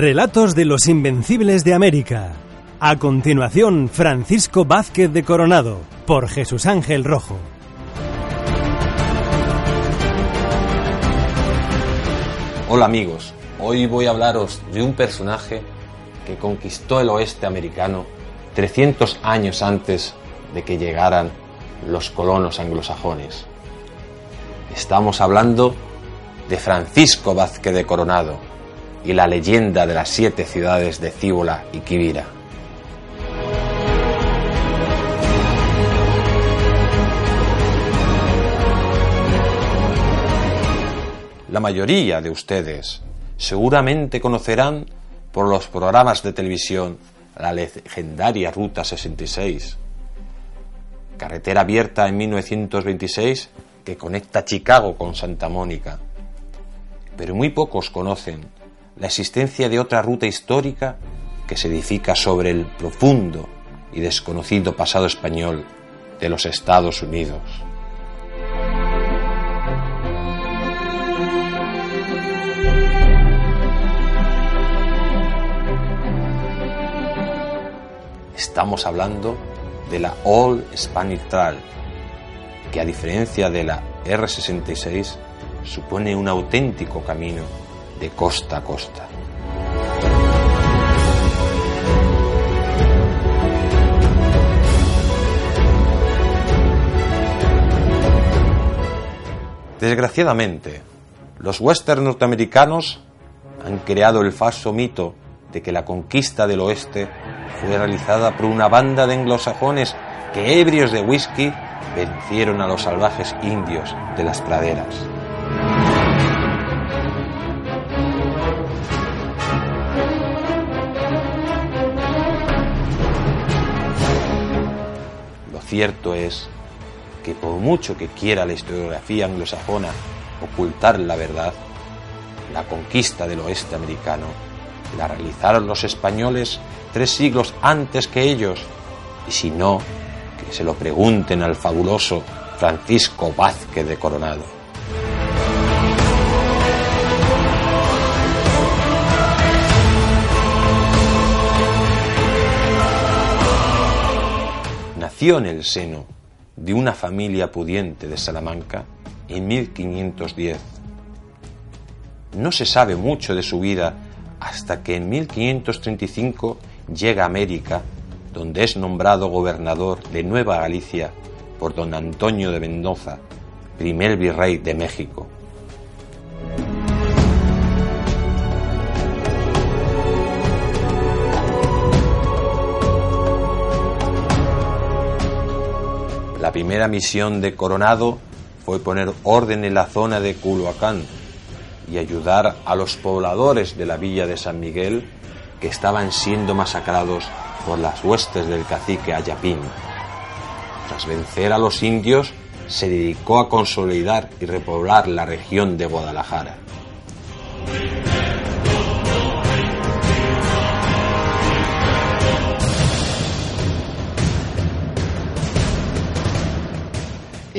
Relatos de los Invencibles de América. A continuación, Francisco Vázquez de Coronado, por Jesús Ángel Rojo. Hola amigos, hoy voy a hablaros de un personaje que conquistó el oeste americano 300 años antes de que llegaran los colonos anglosajones. Estamos hablando de Francisco Vázquez de Coronado y la leyenda de las siete ciudades de Cíbola y Quivira. La mayoría de ustedes seguramente conocerán por los programas de televisión la legendaria Ruta 66, carretera abierta en 1926 que conecta Chicago con Santa Mónica. Pero muy pocos conocen la existencia de otra ruta histórica que se edifica sobre el profundo y desconocido pasado español de los Estados Unidos. Estamos hablando de la All Spanish Trail, que a diferencia de la R66 supone un auténtico camino de costa a costa. Desgraciadamente, los western norteamericanos han creado el falso mito de que la conquista del oeste fue realizada por una banda de anglosajones que, ebrios de whisky, vencieron a los salvajes indios de las praderas. Cierto es que por mucho que quiera la historiografía anglosajona ocultar la verdad, la conquista del oeste americano la realizaron los españoles tres siglos antes que ellos, y si no, que se lo pregunten al fabuloso Francisco Vázquez de Coronado. En el seno de una familia pudiente de Salamanca en 1510. No se sabe mucho de su vida hasta que en 1535 llega a América, donde es nombrado gobernador de Nueva Galicia por don Antonio de Mendoza, primer virrey de México. La primera misión de Coronado fue poner orden en la zona de Culhuacán y ayudar a los pobladores de la villa de San Miguel que estaban siendo masacrados por las huestes del cacique Ayapín. Tras vencer a los indios, se dedicó a consolidar y repoblar la región de Guadalajara.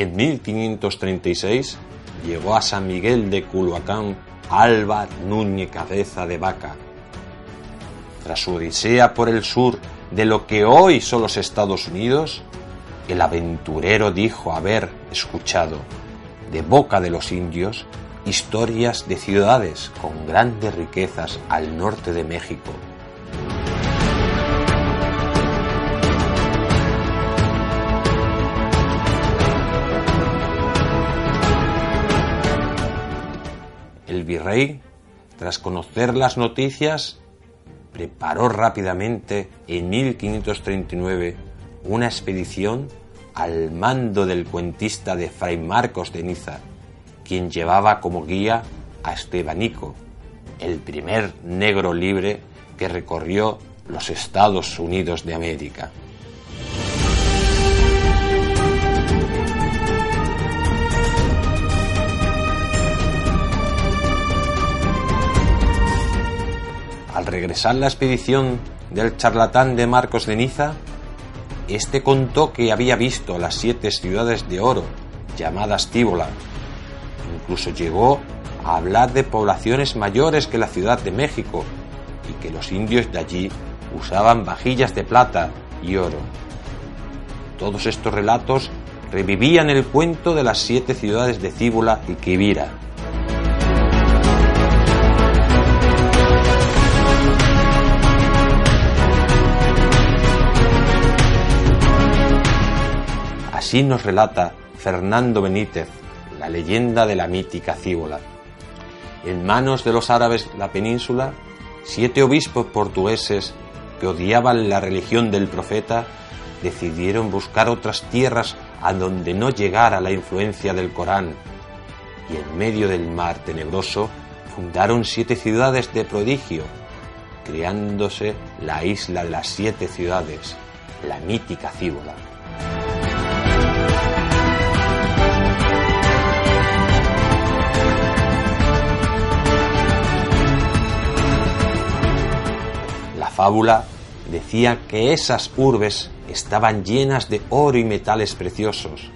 En 1536 llegó a San Miguel de Culhuacán Alba Núñez Cabeza de Vaca. Tras su odisea por el sur de lo que hoy son los Estados Unidos, el aventurero dijo haber escuchado de boca de los indios historias de ciudades con grandes riquezas al norte de México. El virrey, tras conocer las noticias, preparó rápidamente en 1539 una expedición al mando del cuentista de Fray Marcos de Niza, quien llevaba como guía a Estebanico, el primer negro libre que recorrió los Estados Unidos de América. Regresar la expedición del charlatán de Marcos de Niza, este contó que había visto las siete ciudades de oro, llamadas Tíbola. Incluso llegó a hablar de poblaciones mayores que la Ciudad de México y que los indios de allí usaban vajillas de plata y oro. Todos estos relatos revivían el cuento de las siete ciudades de Cíbola y Quivira. Así nos relata Fernando Benítez, la leyenda de la mítica Cíbola. En manos de los árabes la península, siete obispos portugueses que odiaban la religión del profeta decidieron buscar otras tierras a donde no llegara la influencia del Corán y en medio del mar tenebroso fundaron siete ciudades de prodigio, creándose la isla de las siete ciudades, la mítica Cíbola. Fábula decía que esas urbes estaban llenas de oro y metales preciosos.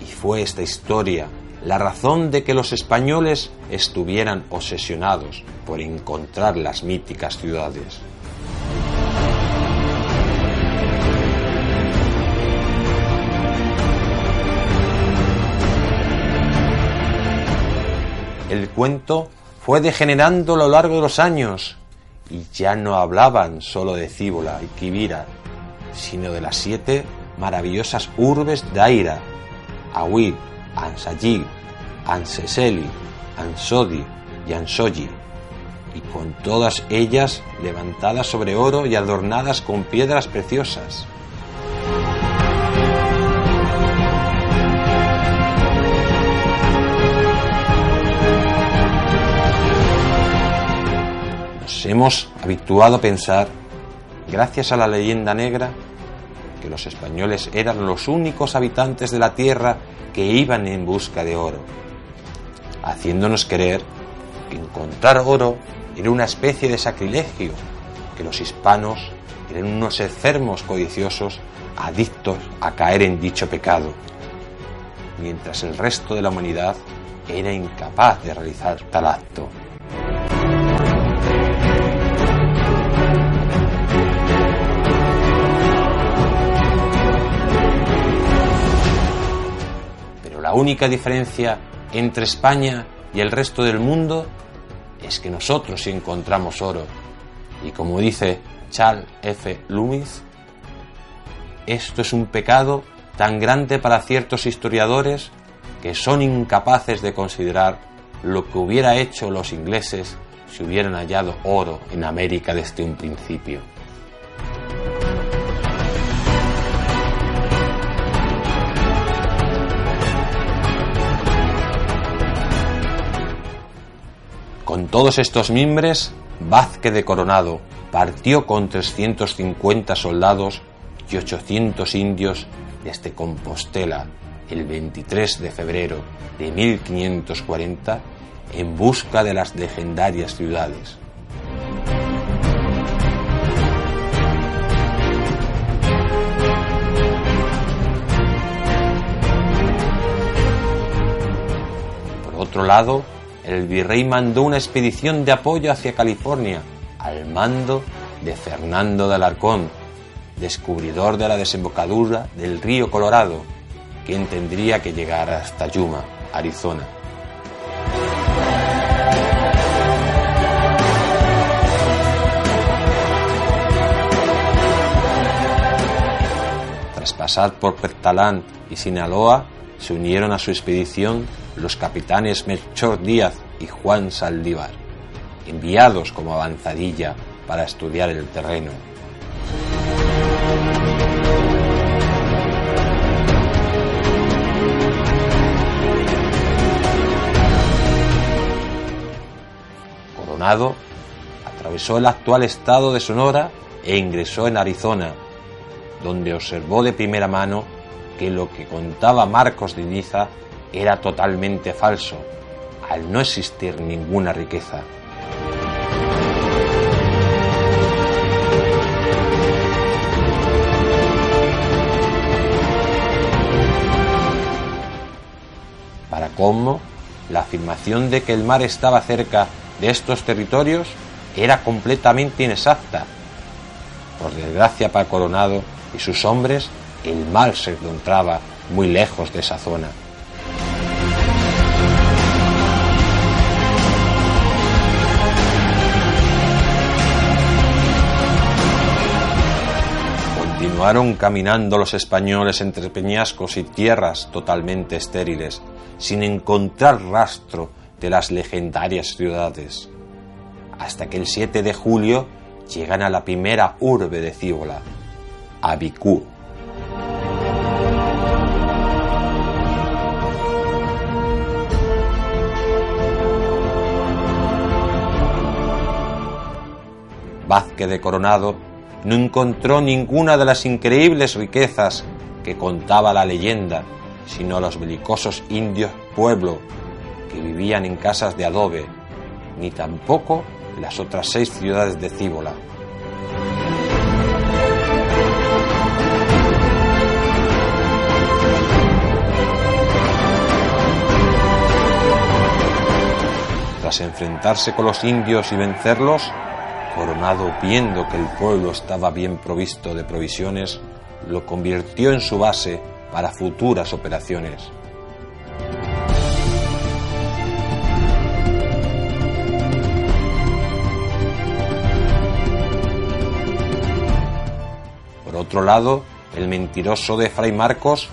Y fue esta historia la razón de que los españoles estuvieran obsesionados por encontrar las míticas ciudades. El cuento fue degenerando a lo largo de los años y ya no hablaban solo de Cíbola y Quivira, sino de las siete maravillosas urbes de Aira, Ahuid, Ansayí, Anseseli, Ansodi y Ansoyi, y con todas ellas levantadas sobre oro y adornadas con piedras preciosas. Hemos habituado a pensar, gracias a la leyenda negra, que los españoles eran los únicos habitantes de la tierra que iban en busca de oro, haciéndonos creer que encontrar oro era una especie de sacrilegio, que los hispanos eran unos enfermos codiciosos adictos a caer en dicho pecado, mientras el resto de la humanidad era incapaz de realizar tal acto. La única diferencia entre España y el resto del mundo es que nosotros encontramos oro. Y como dice Charles F. Loomis, esto es un pecado tan grande para ciertos historiadores que son incapaces de considerar lo que hubiera hecho los ingleses si hubieran hallado oro en América desde un principio. Todos estos mimbres, Vázquez de Coronado partió con 350 soldados y 800 indios desde Compostela el 23 de febrero de 1540 en busca de las legendarias ciudades. Por otro lado, el virrey mandó una expedición de apoyo hacia California al mando de Fernando de Alarcón, descubridor de la desembocadura del río Colorado, quien tendría que llegar hasta Yuma, Arizona. Tras pasar por Pertalán y Sinaloa, se unieron a su expedición los capitanes Melchor Díaz y Juan Saldívar, enviados como avanzadilla para estudiar el terreno. Coronado atravesó el actual estado de Sonora e ingresó en Arizona, donde observó de primera mano que lo que contaba Marcos de Niza era totalmente falso, al no existir ninguna riqueza. Para cómo, la afirmación de que el mar estaba cerca de estos territorios era completamente inexacta. Por desgracia para Coronado y sus hombres, el mal se encontraba muy lejos de esa zona. Continuaron caminando los españoles entre peñascos y tierras totalmente estériles, sin encontrar rastro de las legendarias ciudades, hasta que el 7 de julio llegan a la primera urbe de Cíbola, Abicú. Vázquez de Coronado no encontró ninguna de las increíbles riquezas que contaba la leyenda, sino los belicosos indios pueblo que vivían en casas de adobe, ni tampoco las otras seis ciudades de Cíbola. Tras enfrentarse con los indios y vencerlos, Coronado, viendo que el pueblo estaba bien provisto de provisiones, lo convirtió en su base para futuras operaciones. Por otro lado, el mentiroso de Fray Marcos,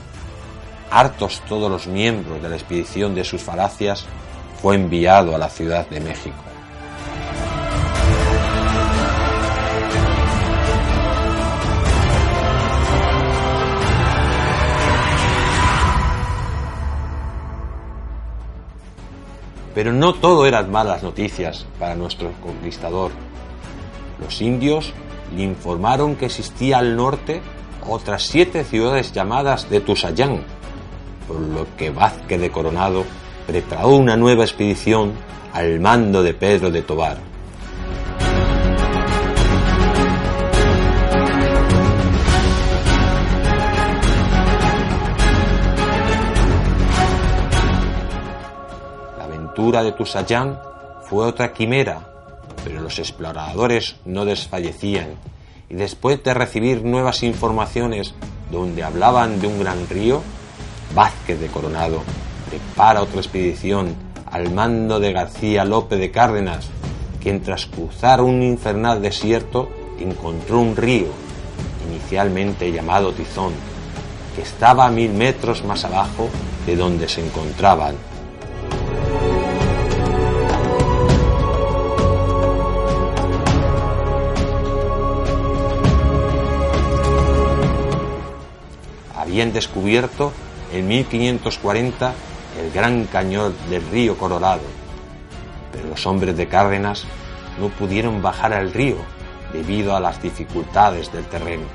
hartos todos los miembros de la expedición de sus falacias, fue enviado a la Ciudad de México. Pero no todo eran malas noticias para nuestro conquistador. Los indios le informaron que existía al norte otras siete ciudades llamadas de Tusayán, por lo que Vázquez de Coronado preparó una nueva expedición al mando de Pedro de Tobar. La aventura de Tusayán fue otra quimera, pero los exploradores no desfallecían y después de recibir nuevas informaciones donde hablaban de un gran río, Vázquez de Coronado prepara otra expedición al mando de García López de Cárdenas, quien tras cruzar un infernal desierto encontró un río, inicialmente llamado Tizón, que estaba mil metros más abajo de donde se encontraban. Habían descubierto en 1540 el gran cañón del río Colorado, pero los hombres de Cárdenas no pudieron bajar al río debido a las dificultades del terreno.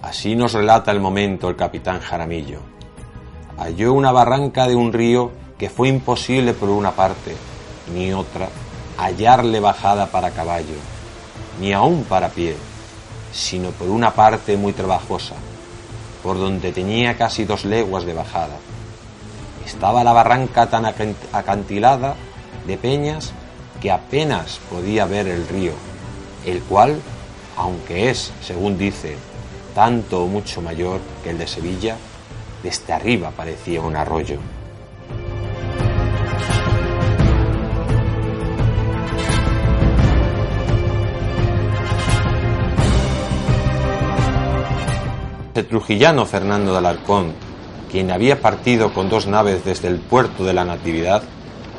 Así nos relata el momento el capitán Jaramillo. Halló una barranca de un río que fue imposible por una parte, ni otra, hallarle bajada para caballo, ni aún para pie, sino por una parte muy trabajosa, por donde tenía casi dos leguas de bajada. Estaba la barranca tan acantilada de peñas que apenas podía ver el río, el cual, aunque es, según dice, tanto o mucho mayor que el de Sevilla, desde arriba parecía un arroyo. El trujillano Fernando de Alarcón, quien había partido con dos naves desde el puerto de la Natividad,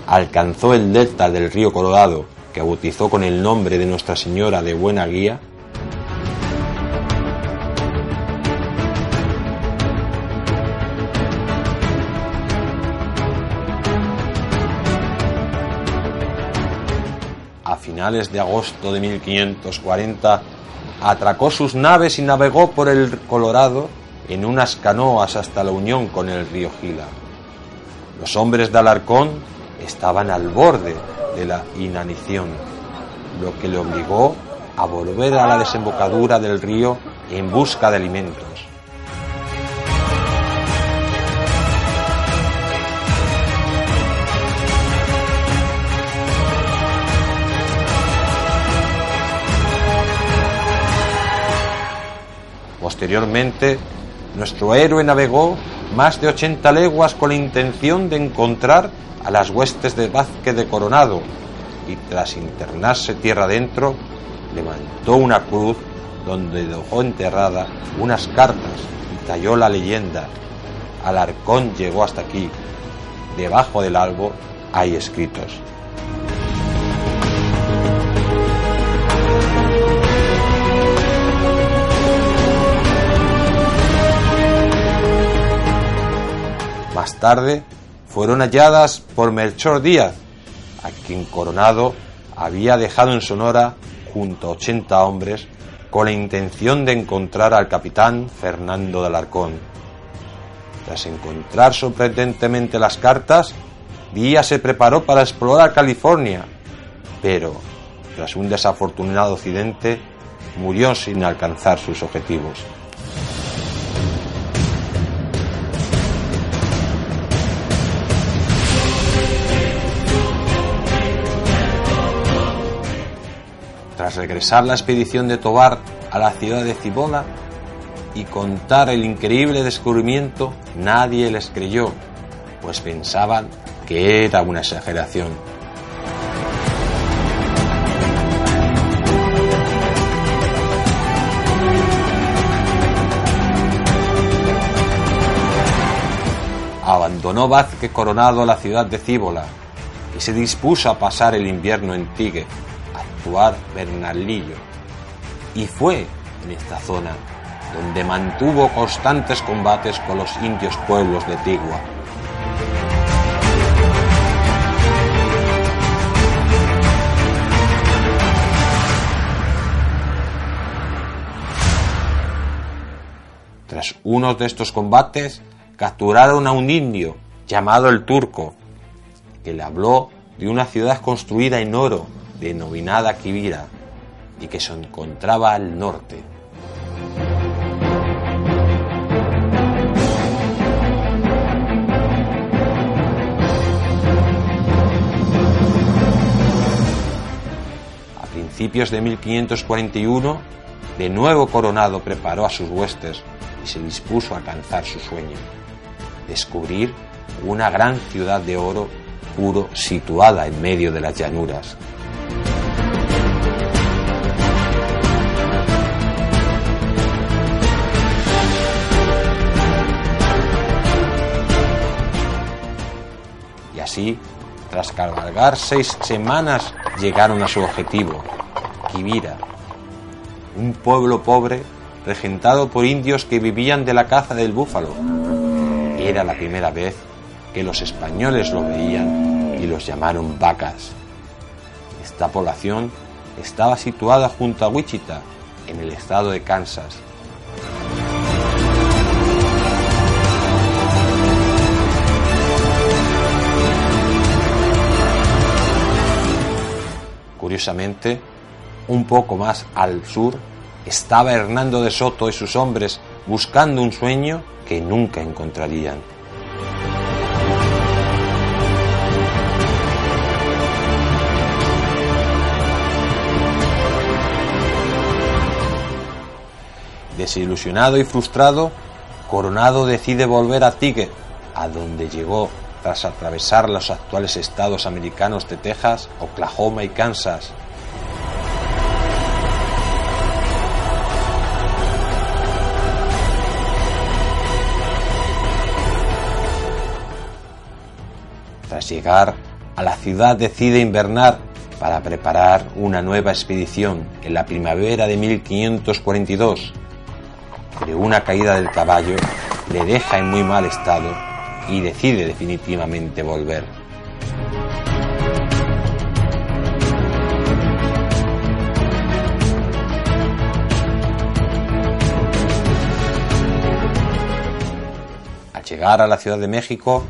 alcanzó el delta del río Colorado, que bautizó con el nombre de Nuestra Señora de Buena Guía, a finales de agosto de 1540 atracó sus naves y navegó por el Colorado en unas canoas hasta la unión con el río Gila. Los hombres de Alarcón estaban al borde de la inanición, lo que le obligó a volver a la desembocadura del río en busca de alimentos. Posteriormente, nuestro héroe navegó más de 80 leguas con la intención de encontrar a las huestes de Vázquez de Coronado y tras internarse tierra adentro, levantó una cruz donde dejó enterrada unas cartas y talló la leyenda. Alarcón llegó hasta aquí. Debajo del albo hay escritos. Más tarde fueron halladas por Melchor Díaz, a quien Coronado había dejado en Sonora junto a 80 hombres con la intención de encontrar al capitán Fernando de Alarcón. Tras encontrar sorprendentemente las cartas, Díaz se preparó para explorar California, pero tras un desafortunado accidente murió sin alcanzar sus objetivos. Regresar la expedición de Tobar a la ciudad de Cibola y contar el increíble descubrimiento, nadie les creyó, pues pensaban que era una exageración. Abandonó Vázquez Coronado la ciudad de Cíbola y se dispuso a pasar el invierno en Tigue, actuar Bernalillo. Y fue en esta zona donde mantuvo constantes combates con los indios pueblos de Tigua. Tras uno de estos combates, capturaron a un indio llamado el Turco, que le habló de una ciudad construida en oro denominada Kibira y que se encontraba al norte. A principios de 1541, de nuevo Coronado preparó a sus huestes y se dispuso a alcanzar su sueño, descubrir una gran ciudad de oro puro situada en medio de las llanuras así, tras cabalgar seis semanas, llegaron a su objetivo, Kibira. un pueblo pobre regentado por indios que vivían de la caza del búfalo. Era la primera vez que los españoles lo veían y los llamaron vacas. Esta población estaba situada junto a Wichita, en el estado de Kansas. Curiosamente, un poco más al sur estaba Hernando de Soto y sus hombres buscando un sueño que nunca encontrarían. Desilusionado y frustrado, Coronado decide volver a Tigre, a donde llegó tras atravesar los actuales estados americanos de Texas, Oklahoma y Kansas. Tras llegar a la ciudad decide invernar para preparar una nueva expedición en la primavera de 1542 pero una caída del caballo le deja en muy mal estado y decide definitivamente volver. Al llegar a la Ciudad de México,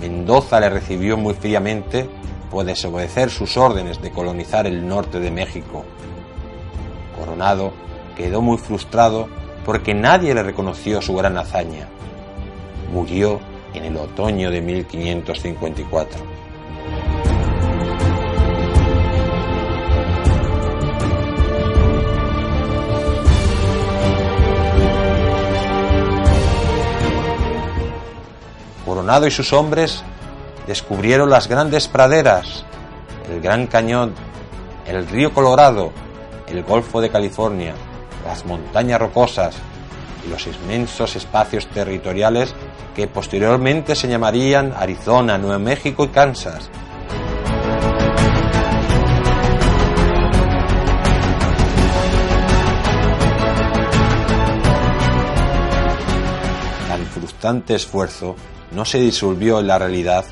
Mendoza le recibió muy fríamente por desobedecer sus órdenes de colonizar el norte de México. Coronado quedó muy frustrado porque nadie le reconoció su gran hazaña. Murió en el otoño de 1554. Coronado y sus hombres descubrieron las grandes praderas, el Gran Cañón, el río Colorado, el Golfo de California, las montañas rocosas los inmensos espacios territoriales que posteriormente se llamarían Arizona, Nuevo México y Kansas. Tan frustrante esfuerzo no se disolvió en la realidad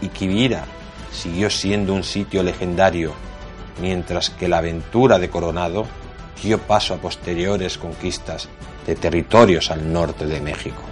y Quivira siguió siendo un sitio legendario, mientras que la aventura de Coronado dio paso a posteriores conquistas de territorios al norte de México.